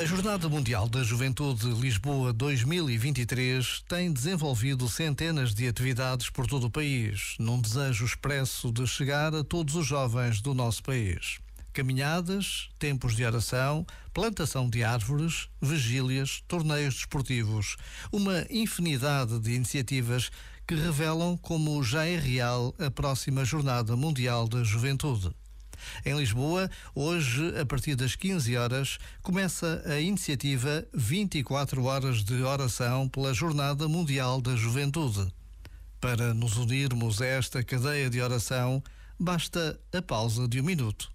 A Jornada Mundial da Juventude Lisboa 2023 tem desenvolvido centenas de atividades por todo o país, num desejo expresso de chegar a todos os jovens do nosso país. Caminhadas, tempos de oração, plantação de árvores, vigílias, torneios desportivos, uma infinidade de iniciativas que revelam como já é real a próxima Jornada Mundial da Juventude. Em Lisboa, hoje, a partir das 15 horas, começa a iniciativa 24 Horas de Oração pela Jornada Mundial da Juventude. Para nos unirmos a esta cadeia de oração, basta a pausa de um minuto.